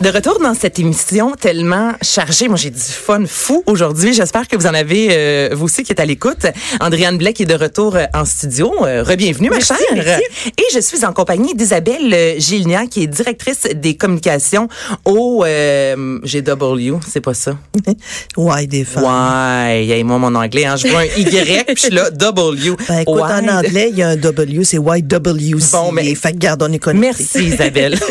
De retour dans cette émission tellement chargée. Moi, j'ai du fun fou aujourd'hui. J'espère que vous en avez, euh, vous aussi, qui êtes à l'écoute. Andréane Blais qui est de retour euh, en studio. Euh, Rebienvenue, ma chère. Et je suis en compagnie d'Isabelle euh, Gilnia, qui est directrice des communications au euh, GW. C'est pas ça? Ouais, des femmes. Ouais. Hey, moi, mon anglais, hein, je vois un Y, puis je suis là, W. Ben, écoute, en Ouais. anglais, il y a un W, c'est YWC. Bon, mais- Fait que garde, on est. Merci Isabelle.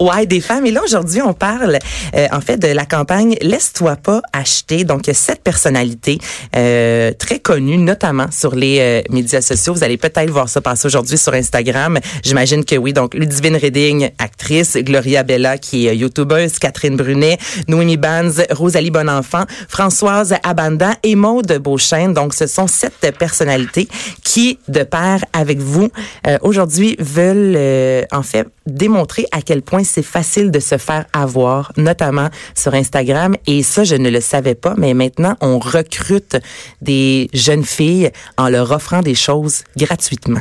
Ouais, des femmes. Et là, aujourd'hui, on parle euh, en fait de la campagne Laisse-toi pas acheter. Donc, sept personnalités euh, très connues, notamment sur les euh, médias sociaux. Vous allez peut-être voir ça passer aujourd'hui sur Instagram. J'imagine que oui. Donc, Ludivine Redding, actrice, Gloria Bella, qui est euh, youtubeuse, Catherine Brunet, Noémie Banz, Rosalie Bonenfant, Françoise Abanda et Maude Beauchesne. Donc, ce sont sept personnalités qui, de pair avec vous, euh, aujourd'hui veulent euh, en fait démontrer à quel point c'est facile de se faire avoir, notamment sur Instagram. Et ça, je ne le savais pas, mais maintenant, on recrute des jeunes filles en leur offrant des choses gratuitement.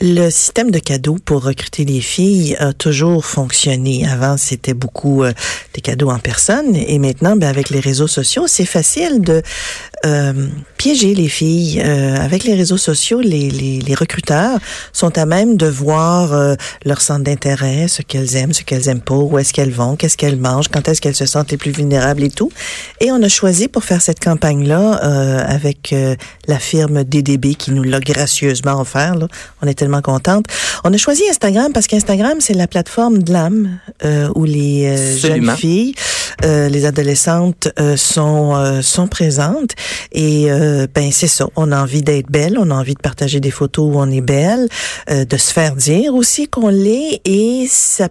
Le système de cadeaux pour recruter les filles a toujours fonctionné. Avant, c'était beaucoup euh, des cadeaux en personne et maintenant, ben, avec les réseaux sociaux, c'est facile de euh, piéger les filles. Euh, avec les réseaux sociaux, les, les, les recruteurs sont à même de voir euh, leur centre d'intérêt, ce qu'elles aiment, ce qu'elles aiment pas, où est-ce qu'elles vont, qu'est-ce qu'elles mangent, quand est-ce qu'elles se sentent les plus vulnérables et tout. Et on a choisi pour faire cette campagne-là euh, avec euh, la firme DDB qui nous l'a gracieusement offert. Là. On est tellement contente. On a choisi Instagram parce qu'Instagram, c'est la plateforme de l'âme euh, où les euh, jeunes filles, euh, les adolescentes euh, sont euh, sont présentes. Et euh, ben c'est ça. On a envie d'être belle, on a envie de partager des photos où on est belle, euh, de se faire dire aussi qu'on l'est. Et ça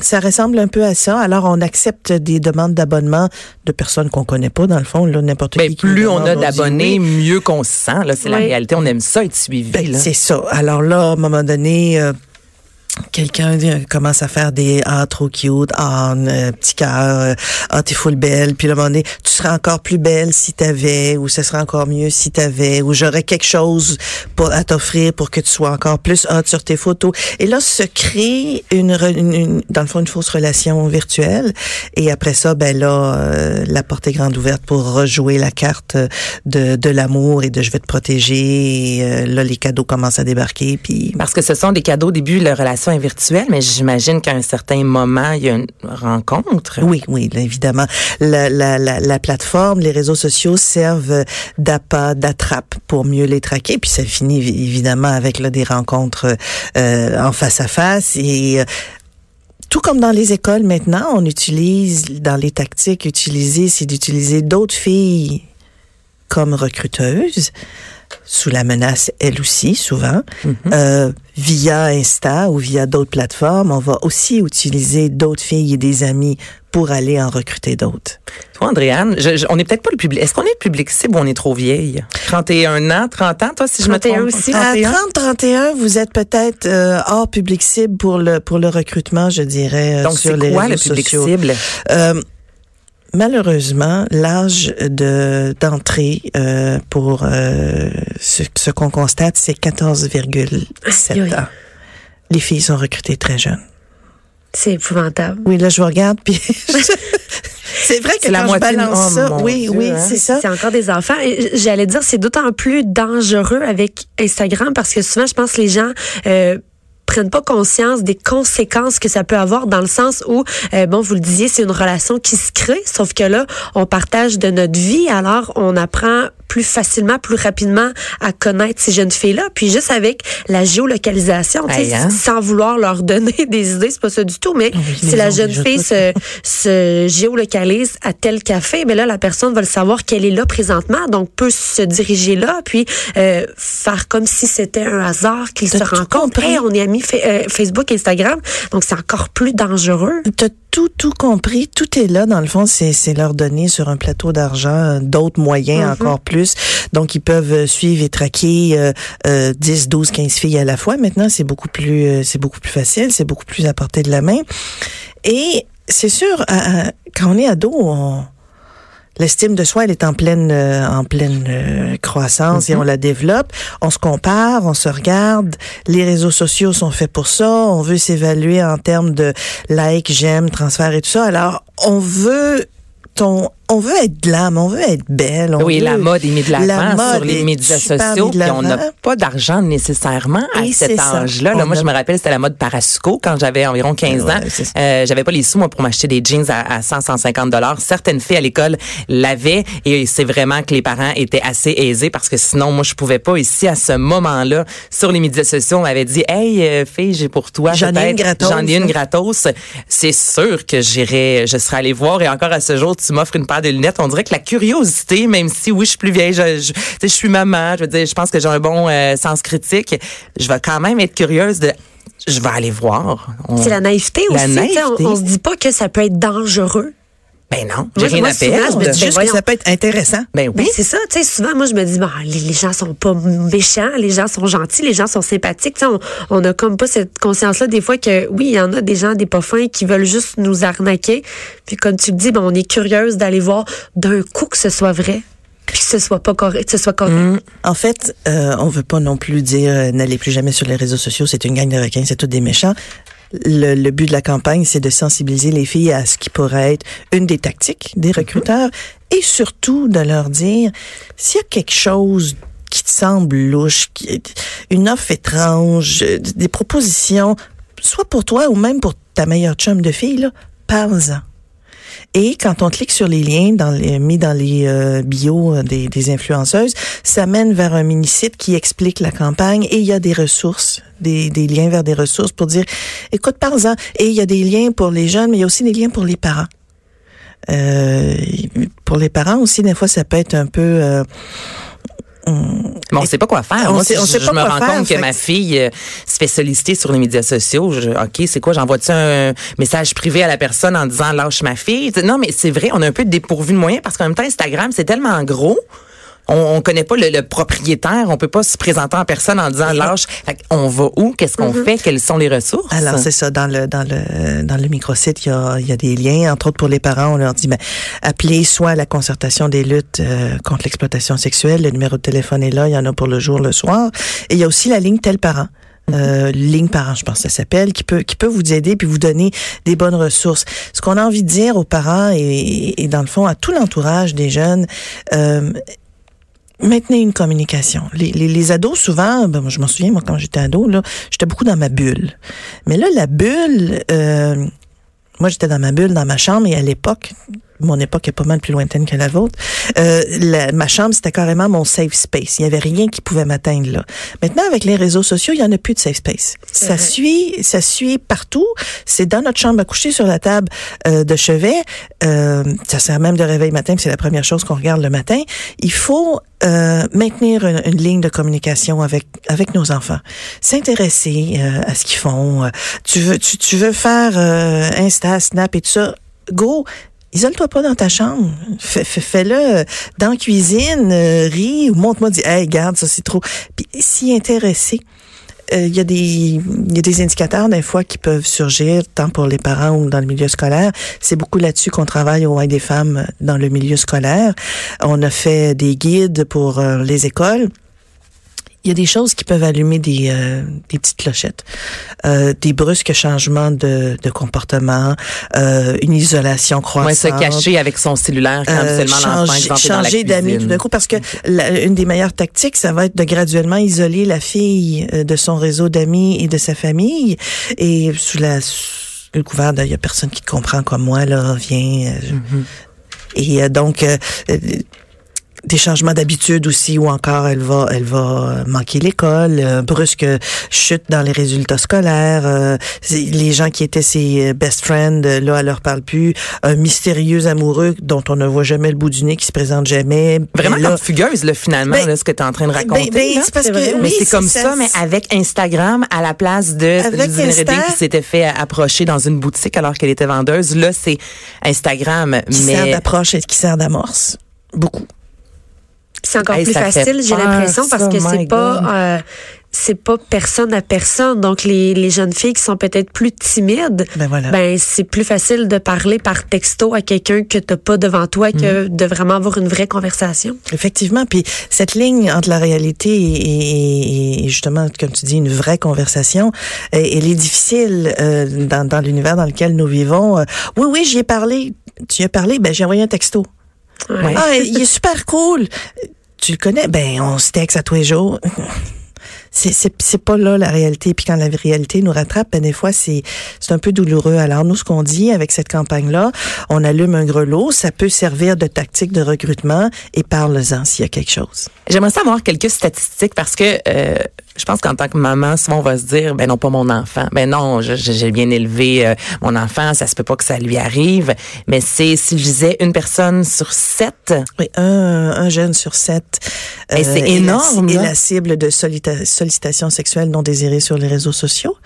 ça ressemble un peu à ça. Alors, on accepte des demandes d'abonnement de personnes qu'on connaît pas, dans le fond, là, n'importe Ben, qui. plus on a d'abonnés, oui. mieux qu'on se sent. Là, c'est la réalité. On aime ça être suivi. Ben, là. c'est ça. Alors là, à un moment donné, euh, quelqu'un euh, commence à faire des ah trop cute, ah un petit cœur, euh, ah t'es full belle, puis un moment donné, tu serais encore plus belle si t'avais, ou ce serait encore mieux si t'avais, ou j'aurais quelque chose pour à t'offrir pour que tu sois encore plus hot sur tes photos. Et là, se crée une, une- une- dans le fond une fausse relation virtuelle. Et après ça, ben là, euh, la porte est grande ouverte pour rejouer la carte de, de l'amour et de je vais te protéger. Et, euh, là, les cadeaux commencent à débarquer, puis Parce que ce sont des cadeaux au début, la relation est virtuelle, mais j'imagine qu'à un certain moment, il y a une rencontre. Oui, oui, évidemment. La, la, la, la plateforme, les réseaux sociaux servent d'appât, d'attrape pour mieux les traquer. Puis ça finit évi- évidemment avec des rencontres euh, en face à face et euh, tout comme dans les écoles maintenant, on utilise dans les tactiques utilisées, c'est d'utiliser d'autres filles comme recruteuses sous la menace, elle aussi, souvent. Euh, via Insta ou via d'autres plateformes, on va aussi utiliser d'autres filles et des amis pour aller en recruter d'autres. Toi, Andréane, je- je- on n'est peut-être pas le public. Est-ce qu'on est le public cible ou on est trop vieille? 31 ans, 30 ans, toi, si je me 31 trompe? aussi. À 31? 30-31, vous êtes peut-être euh, hors public cible pour le pour le recrutement, je dirais, euh, Donc, sur c'est les quoi réseaux le public sociaux. cible? Malheureusement, l'âge de d'entrée euh, pour euh, ce, ce qu'on constate, c'est 14,7 Aïe, aïe. ans. Les filles sont recrutées très jeunes. C'est épouvantable. Oui, là, je vous regarde, puis c'est vrai que la quand moitié je balance ça, oui, Dieu, oui, hein. c'est ça. C'est encore des enfants. J'allais dire, c'est d'autant plus dangereux avec Instagram parce que souvent, je pense que les gens euh, prennent pas conscience des conséquences que ça peut avoir dans le sens où, euh, bon, vous le disiez, c'est une relation qui se crée, sauf que là, on partage de notre vie, alors on apprend plus facilement, plus rapidement à connaître ces jeunes filles-là. Puis juste avec la géolocalisation, Hey, hein? sans vouloir leur donner des idées, c'est pas ça du tout, mais ils si la jeune fille se, se géolocalise à tel café, mais là, la personne va le savoir qu'elle est là présentement, donc peut se diriger là, puis euh, faire comme si c'était un hasard qu'ils se rencontrent. compris. Hey, on est amis euh, Facebook, Instagram, donc c'est encore plus dangereux. T'as tout, tout compris. Tout est là. Dans le fond, c'est, leur donner sur un plateau d'argent euh, d'autres moyens encore plus. Donc, ils peuvent euh, suivre et traquer euh, euh, 10, 12, 15 filles à la fois. Maintenant, c'est beaucoup plus, euh, c'est beaucoup plus facile. C'est beaucoup plus à portée de la main. Et c'est sûr, à- à- quand on est ado, on, L'estime de soi, elle est en pleine, euh, en pleine euh, croissance et on la développe. On se compare, on se regarde. Les réseaux sociaux sont faits pour ça. On veut s'évaluer en termes de likes, j'aime, transfert et tout ça. Alors, on veut ton, on veut être glam, on veut être belle. on Oui, veut- la mode est mise de La l'avant sur les médias sociaux, puis on n'a pas d'argent nécessairement à Et cet âge-là. Là, moi, a- je me rappelle, c'était la mode Parasuco quand j'avais environ 15 Ouais, ans. Euh, j'avais pas les sous moi pour m'acheter des jeans à, à 100, 150 dollars. Certaines filles à l'école l'avaient et c'est vraiment que les parents étaient assez aisés parce que sinon, moi, je pouvais pas ici à ce moment-là sur les médias sociaux. On m'avait dit, hey, euh, fille, j'ai pour toi J'en ai une gratos, J'en ai une gratos. C'est sûr que j'irais, je serais allée voir et encore à ce jour, tu m'offres une paire de lunettes. On dirait que la curiosité, même si oui, je suis plus vieille, je, je, je suis maman, je veux dire, je pense que j'ai un bon euh, sens critique. Je vais quand même être curieuse de, je vais aller voir. On- C'est la naïveté La aussi. naïveté. On, on se dit pas que ça peut être dangereux. Ben non, j'ai rien moi, à souvent, je perdre. me dis, ben, Juste que ça peut être intéressant. Ben Ben, oui. c'est ça, tu sais, souvent, moi, je me dis, bon, les, les gens sont pas méchants, les gens sont gentils, les gens sont sympathiques, tu sais, on, on a comme pas cette conscience-là, des fois, que oui, il y en a des gens, des pas fins, qui veulent juste nous arnaquer. Puis, comme tu le dis, ben, on est curieuse d'aller voir d'un coup que ce soit vrai, puis que ce soit pas correct, que ce soit correct. Mm. En fait, euh, on veut pas non plus dire euh, n'allez plus jamais sur les réseaux sociaux, c'est une gang de requins, c'est tous des méchants. Le, le but de la campagne, c'est de sensibiliser les filles à ce qui pourrait être une des tactiques des recruteurs et surtout de leur dire s'il y a quelque chose qui te semble louche, qui est une offre étrange, euh, des propositions, soit pour toi ou même pour ta meilleure chum de fille, parle-en. Et quand on clique sur les liens dans les, mis dans les euh, bios des, des influenceuses, ça mène vers un mini-site qui explique la campagne et il y a des ressources, des, des liens vers des ressources pour dire, écoute, parle-en. Et il y a des liens pour les jeunes, mais il y a aussi des liens pour les parents. Euh, pour les parents aussi, des fois, ça peut être un peu... euh, Mais on sait pas quoi faire. On sait- on je, sait je pas me quoi rends faire, compte que ma fille euh, se fait solliciter sur les médias sociaux. Je, OK, c'est quoi? J'envoie-tu un message privé à la personne en disant lâche ma fille? Non, mais c'est vrai, on a un peu dépourvu de moyens parce qu'en même temps, Instagram, c'est tellement gros. On, on connaît pas le, le propriétaire, on peut pas se présenter en personne en disant lâche. Fait on va où? Qu'est-ce qu'on fait? Quelles sont les ressources? Alors c'est ça. Dans le dans le dans le microsite il y a il y a des liens. Entre autres pour les parents on leur dit ben appelez soit la concertation des luttes euh, contre l'exploitation sexuelle. Le numéro de téléphone est là. Il y en a pour le jour le soir. Et il y a aussi la ligne tel parent. Euh, ligne parent, je pense que ça s'appelle, qui peut qui peut vous aider puis vous donner des bonnes ressources. Ce qu'on a envie de dire aux parents et, et dans le fond à tout l'entourage des jeunes, euh, maintenez une communication. Les, les, les ados, souvent, ben, je m'en souviens, moi, quand j'étais ado, là, j'étais beaucoup dans ma bulle. Mais là, la bulle, euh, moi, j'étais dans ma bulle, dans ma chambre, et à l'époque, mon époque est pas mal plus lointaine que la vôtre, euh, la- ma chambre, c'était carrément mon safe space. Il y avait rien qui pouvait m'atteindre là. Maintenant, avec les réseaux sociaux, il y en a plus de safe space. Ça suit, ça suit partout. C'est dans notre chambre à coucher, sur la table euh, de chevet. Euh, ça sert même de réveil matin, puis c'est la première chose qu'on regarde le matin. Il faut euh, maintenir une, une ligne de communication avec avec nos enfants, s'intéresser euh, à ce qu'ils font. Euh, Tu veux tu, tu veux faire euh, Insta, Snap et tout ça, go. Isole-toi pas dans ta chambre. Fais- fais- Fais-le dans la cuisine, euh, ris ou montre-moi, dis, hey, garde, ça c'est trop. Puis s'y intéresser. Euh, Il y, a des- y a des indicateurs des fois qui peuvent surgir, tant pour les parents ou dans le milieu scolaire. C'est beaucoup là-dessus qu'on travaille au Haut des femmes dans le milieu scolaire. On a fait des guides pour euh, les écoles il y a des choses qui peuvent allumer des, euh, des petites clochettes, euh, des brusques changements de, de comportement, euh, une isolation croissante. Ouais, se cacher avec son cellulaire quand seulement l'enfant changer, changer d'amis tout d'un coup parce que la- une des meilleures tactiques ça va être de graduellement isoler la fille euh, de son réseau d'amis et de sa famille et sous la sous le couvert il y a personne qui te comprend comme moi là viens euh, Mm-hmm. et euh, donc des changements d'habitude aussi ou encore elle va elle va manquer l'école euh, brusque chute dans les résultats scolaires euh, les gens qui étaient ses euh, best friends euh, là elle leur parle plus un mystérieux amoureux dont on ne voit jamais le bout du nez qui se présente jamais Vraiment là, comme fugueuse, là, finalement, Ben, là, ce que tu es en train de raconter. ben, ben, là. c'est parce que mais oui, c'est comme ça, mais avec Instagram à la place de Insta. Redding qui s'était fait approcher dans une boutique alors qu'elle était vendeuse. Là, c'est Instagram. qui sert d'approche et qui sert d'amorce beaucoup C'est encore Hey, plus facile, j'ai l'impression, parce que c'est pas euh, c'est pas personne à personne. Donc les, les jeunes filles qui sont peut-être plus timides, Ben voilà. ben c'est plus facile de parler par texto à quelqu'un que t'as pas devant toi que Mm. de vraiment avoir une vraie conversation. Effectivement, puis cette ligne entre la réalité et, et- et justement, comme tu dis, une vraie conversation, euh, elle est difficile euh, dans, dans l'univers dans lequel nous vivons. Euh, oui, oui, j'y ai parlé. Tu y as parlé, ben j'ai envoyé un texto. Ouais. Ah, il est super cool. Tu le connais? Ben, on se texte à tous les jours. C'est, pas là la réalité. Puis quand la réalité nous rattrape, ben des fois, c'est, c'est un peu douloureux. Alors, nous, ce qu'on dit avec cette campagne-là, on allume un grelot, ça peut servir de tactique de recrutement et parle-en s'il y a quelque chose. J'aimerais savoir quelques statistiques parce que euh, je pense qu'en tant que maman, souvent on va se dire, ben non, pas mon enfant. Ben non, j'ai bien élevé euh, mon enfant, ça se peut pas que ça lui arrive. Mais c'est, si je disais, une personne sur sept. Oui, un, un jeune sur sept. Et c'est est la- énorme, Est là. la cible de solita- sollicitation sexuelle non désirée sur les réseaux sociaux.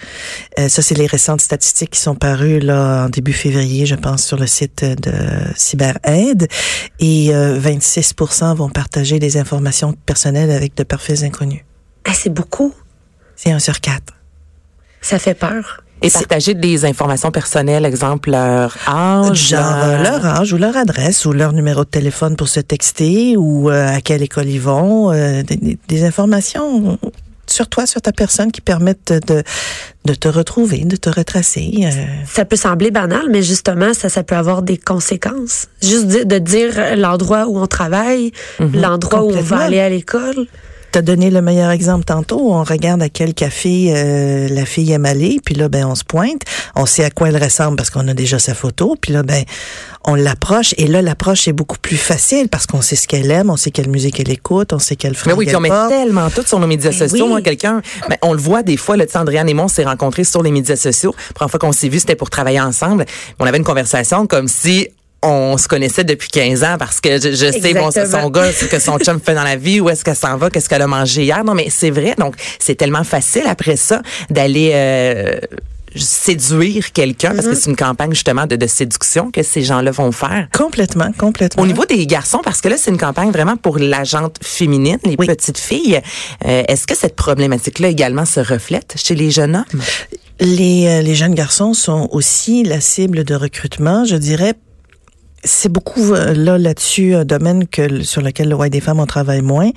Euh, ça, c'est les récentes statistiques qui sont parues là en début février, je pense, sur le site de CyberAide. Et euh, 26% vont partager des informations personnelles avec de parfaits inconnus. Ah, c'est beaucoup. C'est un sur quatre. Ça fait peur. Et partager des informations personnelles, exemple leur âge, Genre euh, leur âge ou leur adresse ou leur numéro de téléphone pour se texter ou euh, à quelle école ils vont, euh, des, informations sur toi, sur ta personne qui permettent de, de te retrouver, de te retracer. euh. Ça peut sembler banal, mais justement, ça, ça peut avoir des conséquences. Juste de dire l'endroit où on travaille, l'endroit où on va aller à l'école. T'as donné le meilleur exemple tantôt. On regarde à quel café euh, la fille aime aller, puis là, ben, on se pointe. On sait à quoi elle ressemble parce qu'on a déjà sa photo, puis là, ben, on l'approche. Et là, l'approche est beaucoup plus facile parce qu'on sait ce qu'elle aime, on sait quelle musique elle écoute, on sait quelle Mais fringue oui, puis on met porte. tellement tout sur nos médias Ben sociaux. oui. Moi, quelqu'un, ben, on le voit des fois, le Andréane et moi, on s'est rencontrés sur les médias sociaux. La première fois qu'on s'est vu, c'était pour travailler ensemble. On avait une conversation comme si on se connaissait depuis 15 ans parce que je, je sais bon Exactement. son gars ce que son chum fait dans la vie où est-ce qu'elle s'en va qu'est-ce qu'elle a mangé hier non mais c'est vrai donc c'est tellement facile après ça d'aller euh, séduire quelqu'un parce que c'est une campagne justement de, de séduction que ces gens-là vont faire Complètement, complètement. au niveau des garçons, parce que là, c'est une campagne vraiment pour la gente féminine, les Oui. petites filles. euh, Est-ce que cette problématique-là également se reflète chez les jeunes hommes? Les, euh, les jeunes garçons sont aussi la cible de recrutement, je dirais. C'est beaucoup euh, là là-dessus un domaine que sur lequel le White des femmes on travaille moins.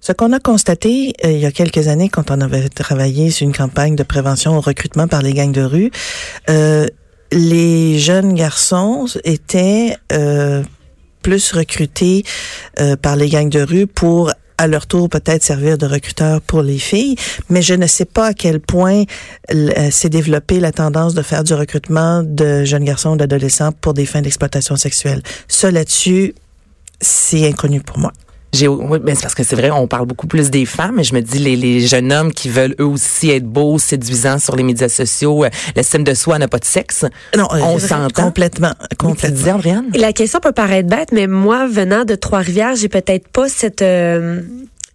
Ce qu'on a constaté euh, il y a quelques années quand on avait travaillé sur une campagne de prévention au recrutement par les gangs de rue, euh, les jeunes garçons étaient euh, plus recrutés euh, par les gangs de rue pour à leur tour peut-être servir de recruteurs pour les filles, mais je ne sais pas à quel point euh, s'est développée la tendance de faire du recrutement de jeunes garçons ou d'adolescents pour des fins d'exploitation sexuelle. Ça là-dessus, c'est inconnu pour moi. J'ai, oui, ben c'est parce que c'est vrai, on parle beaucoup plus des femmes, mais je me dis les, les jeunes hommes qui veulent eux aussi être beaux, séduisants sur les médias sociaux, euh, l'estime de soi n'a pas de sexe. Non, euh, On s'entend. complètement, Oui, tu complètement. Andréane? Et la question peut paraître bête, mais moi, venant de Trois-Rivières, j'ai peut-être pas cette euh,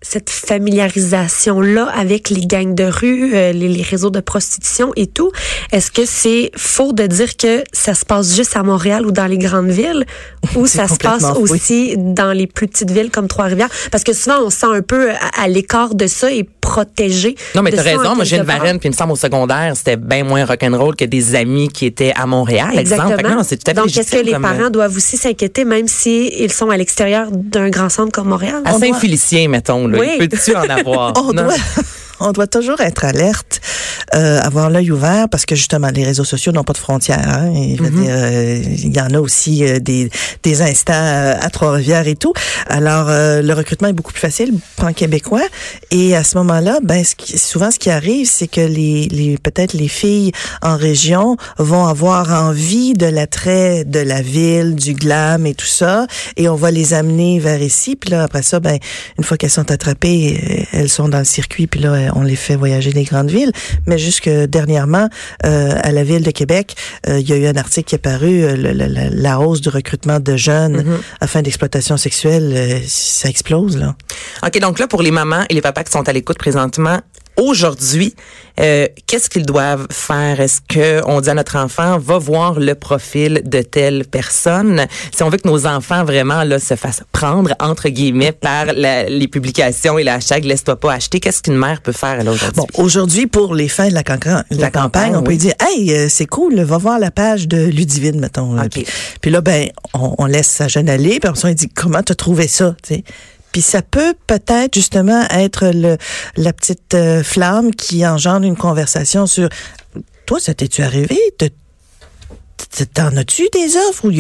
cette familiarisation-là avec les gangs de rue, euh, les, les réseaux de prostitution et tout. Est-ce que c'est faux de dire que ça se passe juste à Montréal ou dans les grandes villes, ou ça se passe aussi dans les plus petites villes comme Trois-Rivières? Parce que souvent, on se sent un peu à, à l'écart de ça et Non, mais t'as raison. Moi, j'ai une varenne, puis il me semble au secondaire, c'était bien moins rock'n'roll que des amis qui étaient à Montréal, exemple. Fait que non, c'est tout à fait Donc, est-ce que les comme, euh, parents doivent aussi s'inquiéter, même s'ils sont à l'extérieur d'un grand centre comme Montréal? À Saint-Félicien, mettons, là. Oui. Peux-tu en avoir? On Non. doit, on doit toujours être alerte, euh, avoir l'œil ouvert parce que justement les réseaux sociaux n'ont pas de frontières. Hein, Et Mm-hmm. euh, il y en a aussi euh, des des instants euh, à Trois-Rivières et tout. Alors euh, le recrutement est beaucoup plus facile pan québécois et à ce moment-là, ben ce qui- souvent ce qui arrive, c'est que les les peut-être les filles en région vont avoir envie de l'attrait de la ville, du glam et tout ça, et on va les amener vers ici. Puis là après ça, ben une fois qu'elles sont attrapées, elles sont dans le circuit, puis là, on les fait voyager des grandes villes. Mais jusque dernièrement, euh, à la ville de Québec, euh, il y a eu un article qui est paru, euh, le- la, la hausse du recrutement de jeunes à fin d'exploitation sexuelle, euh, ça explose, là. OK, donc là, pour les mamans et les papas qui sont à l'écoute présentement, aujourd'hui, euh, qu'est-ce qu'ils doivent faire? Est-ce que on dit à notre enfant, va voir le profil de telle personne? Si on veut que nos enfants vraiment là se fassent prendre, entre guillemets, par la- les publications et hashtag Laisse-toi pas acheter, qu'est-ce qu'une mère peut faire aujourd'hui? Bon, aujourd'hui, pour les fins de la, campagne, on peut dire, hey, euh, c'est cool, va voir la page de Ludivine, mettons. là. Puis, puis là, ben, on, on laisse sa jeune aller, puis on dit, comment t'as trouvé ça? Puis ça peut peut-être justement être le, la petite euh, flamme qui engendre une conversation sur, toi, ça t'es-tu arrivé? T'en as-tu des offres ou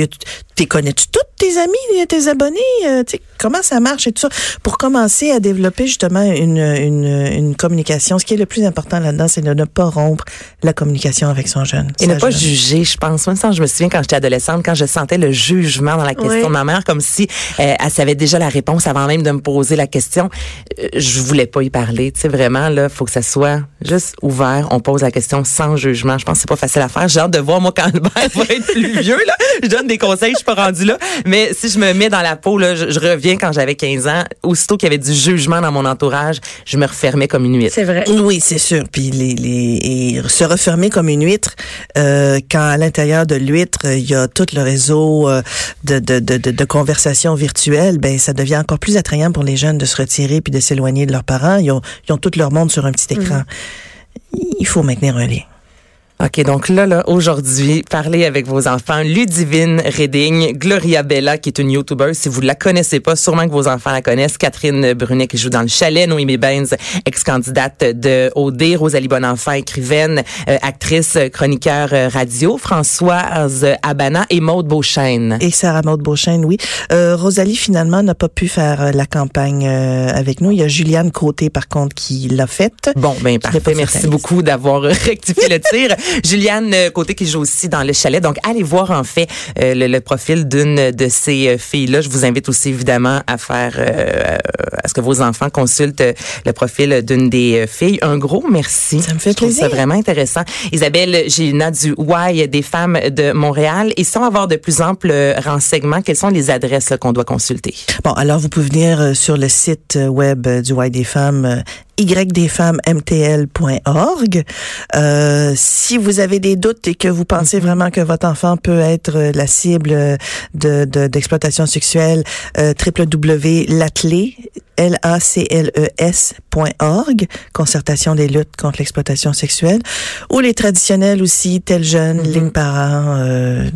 t'es connais-tu toutes tes amis, tes abonnés? Euh, comment ça marche et tout ça? Pour commencer à développer justement une, une, une communication, ce qui est le plus important là-dedans, c'est de ne pas rompre la communication avec son jeune. Et ne pas juger, je pense. Même ça, je me souviens quand j'étais adolescente, quand je sentais le jugement dans la question de ma mère, comme si euh, elle savait déjà la réponse avant même de me poser la question. Euh, je voulais pas y parler. Tu sais, vraiment, là, faut que ça soit juste ouvert. On pose la question sans jugement. Je pense que c'est pas facile à faire. J'ai hâte de voir, moi, quand Albert va être plus vieux, là. Je donne des conseils, je pas rendue là. Mais si je me mets dans la peau, là, je, je reviens quand j'avais 15 ans. Aussitôt qu'il y avait du jugement dans mon entourage, je me refermais comme une huître. C'est vrai. Oui, c'est sûr. Puis les, les et se refermer comme une huître, euh, quand à l'intérieur de l'huître euh, il y a tout le réseau euh, de, de, de, de, de conversations virtuelles, ben ça devient encore plus attrayant pour les jeunes de se retirer puis de s'éloigner de leurs parents. Ils ont, ils ont tout leur monde sur un petit écran. Il faut maintenir un lien. OK, donc là, là, aujourd'hui, parlez avec vos enfants. Ludivine Redding, Gloria Bella, qui est une YouTuber. Si vous la connaissez pas, sûrement que vos enfants la connaissent. Catherine Brunet, qui joue dans le chalet. Noémie Benz, ex-candidate de OD. Rosalie Bonenfant, écrivaine, euh, actrice, chroniqueur euh, radio. Françoise Abana et Maude Beauchesne. Et Sarah Maud Beauchesne, oui. Euh, Rosalie, finalement, n'a pas pu faire euh, la campagne euh, avec nous. Il y a Juliane Côté, par contre, qui l'a faite. Bon, ben parfait. Merci beaucoup d'avoir rectifié le tir. Juliane euh, Côté qui joue aussi dans le chalet. Donc, allez voir en fait euh, le, le profil d'une de ces euh, filles-là. Je vous invite aussi évidemment à faire, euh, à ce que vos enfants consultent le profil d'une des filles. Un gros merci. Ça me fait Je plaisir. Ça vraiment intéressant. Isabelle Gélina du Y des femmes de Montréal. Et sans avoir de plus amples renseignements, quelles sont les adresses qu'on doit consulter? Bon, alors vous pouvez venir sur le site web du Y des femmes, ydesfemmesmtl.org. Euh, si vous avez des doutes et que vous pensez vraiment que votre enfant peut être euh, la cible euh, de de- d'exploitation sexuelle, euh, www.lacle, L-A-C-L-E-S.org, concertation des luttes contre l'exploitation sexuelle, ou les traditionnels aussi, tel jeune, ligne parent, euh,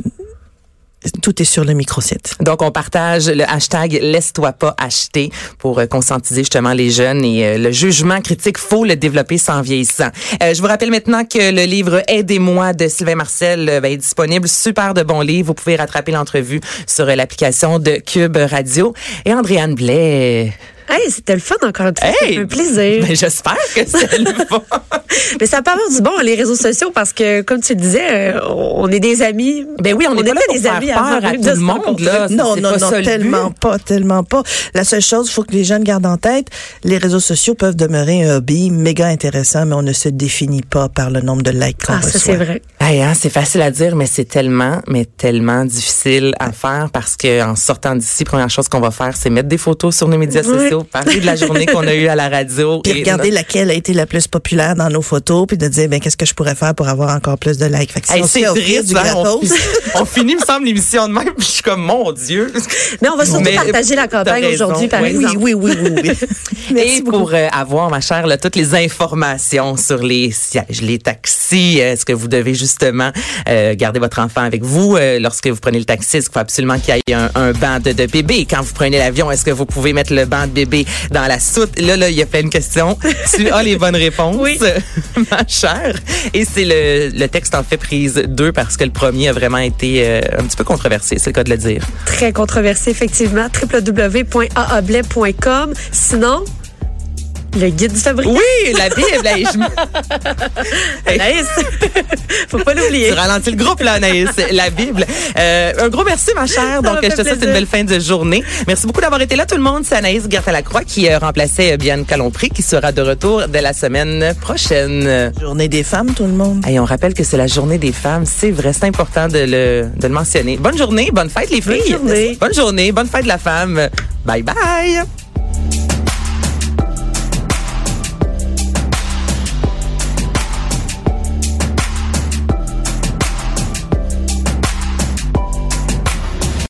tout est sur le microsite. Donc, on partage le hashtag Laisse-toi pas acheter pour euh, conscientiser justement les jeunes et euh, le jugement critique, faut le développer sans vieillissant. Euh, je vous rappelle maintenant que le livre Aidez-moi de Sylvain Marcel euh, ben, est disponible. Super de bon livre. Vous pouvez rattraper l'entrevue sur euh, l'application de Cube Radio. Et Andréane Blais. Hey, c'était le fun encore une fois. Ça Hey! fait plaisir. Ben, J'espère que c'est le fun. Mais ça peut avoir du bon, les réseaux sociaux, parce que, comme tu le disais, euh, on est des amis. Ben oui, on, est pas était des faire amis peur avant à tout le monde. Là. Non, non, pas non, ça tellement pas, tellement pas. La seule chose, il faut que les jeunes gardent en tête, les réseaux sociaux peuvent demeurer un hobby méga intéressant, mais on ne se définit pas par le nombre de likes qu'on Ah, ça, reçoit. c'est vrai. Hey, hein, c'est facile à dire, mais c'est tellement, mais tellement difficile à faire parce que en sortant d'ici, première chose qu'on va faire, c'est mettre des photos sur nos médias Oui. sociaux parler de la journée qu'on a eue à la radio. Puis et regarder laquelle a été la plus populaire dans nos photos, puis de dire, ben, qu'est-ce que je pourrais faire pour avoir encore plus de likes? Fait que si Hey, on se fait triste, du hein, on, finit, me semble, l'émission de même, puis je suis comme, mon Dieu. Mais on va surtout Mais- partager la campagne aujourd'hui, par Oui, oui, exemple. oui, oui, oui, oui. Et pour euh, avoir, ma chère, là, toutes les informations sur les sièges, les taxis, euh, est-ce que vous devez justement euh, garder votre enfant avec vous euh, lorsque vous prenez le taxi? Est-ce qu'il faut absolument qu'il y ait un, un banc de, de bébé? Quand vous prenez l'avion, est-ce que vous pouvez mettre le banc de bébé dans la soute? Là, là, il y a plein de questions. tu as les bonnes réponses, Oui. ma chère. Et c'est le, le texte en fait prise 2 parce que le premier a vraiment été euh, un petit peu controversé, c'est le cas de le dire. Très controversé, effectivement. www.aablais.com. Sinon, le guide du fabricant. Oui, la Bible, hey, je Anaïs, faut pas l'oublier. Tu ralentis le groupe, là, Anaïs. La Bible. Euh, un gros merci, ma chère. Ça Donc, je te souhaite une belle fin de journée. Merci beaucoup d'avoir été là, tout le monde. C'est Anaïs Gertin-Lacroix qui euh, remplaçait euh, Bianne Calompré, qui sera de retour dès la semaine prochaine. Journée des femmes, tout le monde. Et on rappelle que c'est la journée des femmes. C'est vrai, c'est important de le, de le mentionner. Bonne journée, bonne fête, les filles. journée. Bonne journée, bonne fête de la femme. Bye bye.